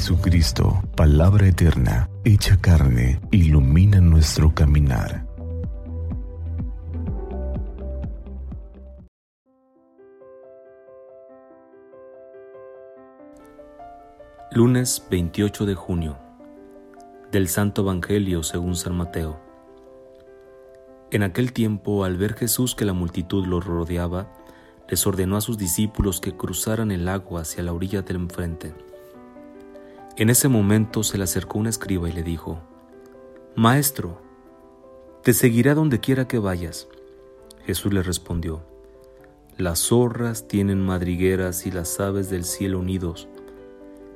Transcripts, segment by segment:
Jesucristo, palabra eterna, hecha carne, ilumina nuestro caminar. Lunes 28 de junio del Santo Evangelio según San Mateo. En aquel tiempo, al ver Jesús que la multitud lo rodeaba, les ordenó a sus discípulos que cruzaran el agua hacia la orilla del enfrente. En ese momento se le acercó un escriba y le dijo, Maestro, te seguiré a donde quiera que vayas. Jesús le respondió, Las zorras tienen madrigueras y las aves del cielo nidos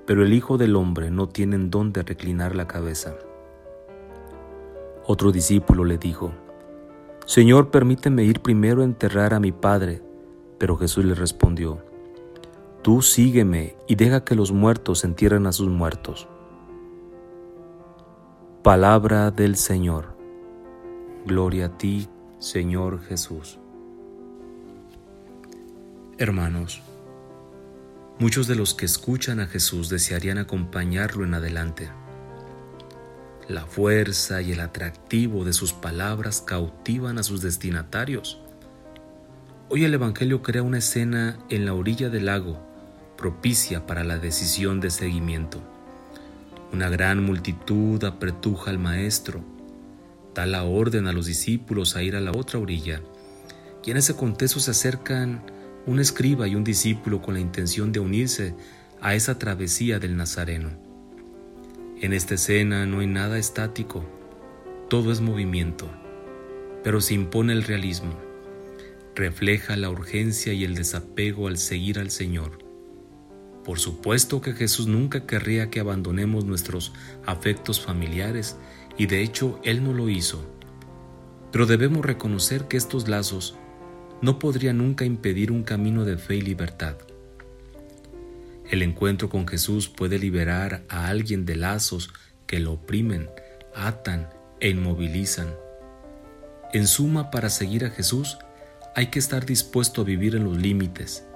pero el Hijo del Hombre no tiene en dónde reclinar la cabeza. Otro discípulo le dijo, Señor, permíteme ir primero a enterrar a mi Padre. Pero Jesús le respondió, Tú sígueme y deja que los muertos entierren a sus muertos. Palabra del Señor. Gloria a ti, Señor Jesús. Hermanos, Muchos de los que escuchan a Jesús desearían acompañarlo en adelante. La fuerza y el atractivo de sus palabras cautivan a sus destinatarios. Hoy el Evangelio crea una escena en la orilla del lago propicia para la decisión de seguimiento. Una gran multitud apretuja al Maestro, da la orden a los discípulos a ir a la otra orilla, y en ese contexto se acercan un escriba y un discípulo con la intención de unirse a esa travesía del Nazareno. En esta escena no hay nada estático, todo es movimiento, pero se impone el realismo, refleja la urgencia y el desapego al seguir al Señor. Por supuesto que Jesús nunca querría que abandonemos nuestros afectos familiares y de hecho Él no lo hizo, pero debemos reconocer que estos lazos no podría nunca impedir un camino de fe y libertad. El encuentro con Jesús puede liberar a alguien de lazos que lo oprimen, atan e inmovilizan. En suma, para seguir a Jesús hay que estar dispuesto a vivir en los límites,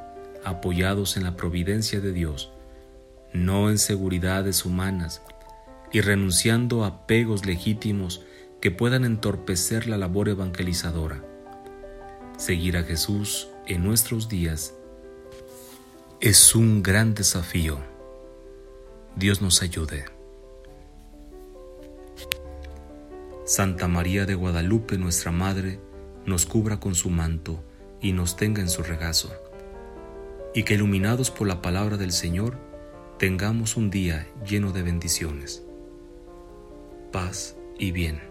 apoyados en la providencia de Dios, no en seguridades humanas, y renunciando a apegos legítimos que puedan entorpecer la labor evangelizadora. Seguir a Jesús en nuestros días es un gran desafío. Dios nos ayude. Santa María de Guadalupe, nuestra Madre, nos cubra con su manto y nos tenga en su regazo, y que iluminados por la palabra del Señor, tengamos un día lleno de bendiciones, paz y bien.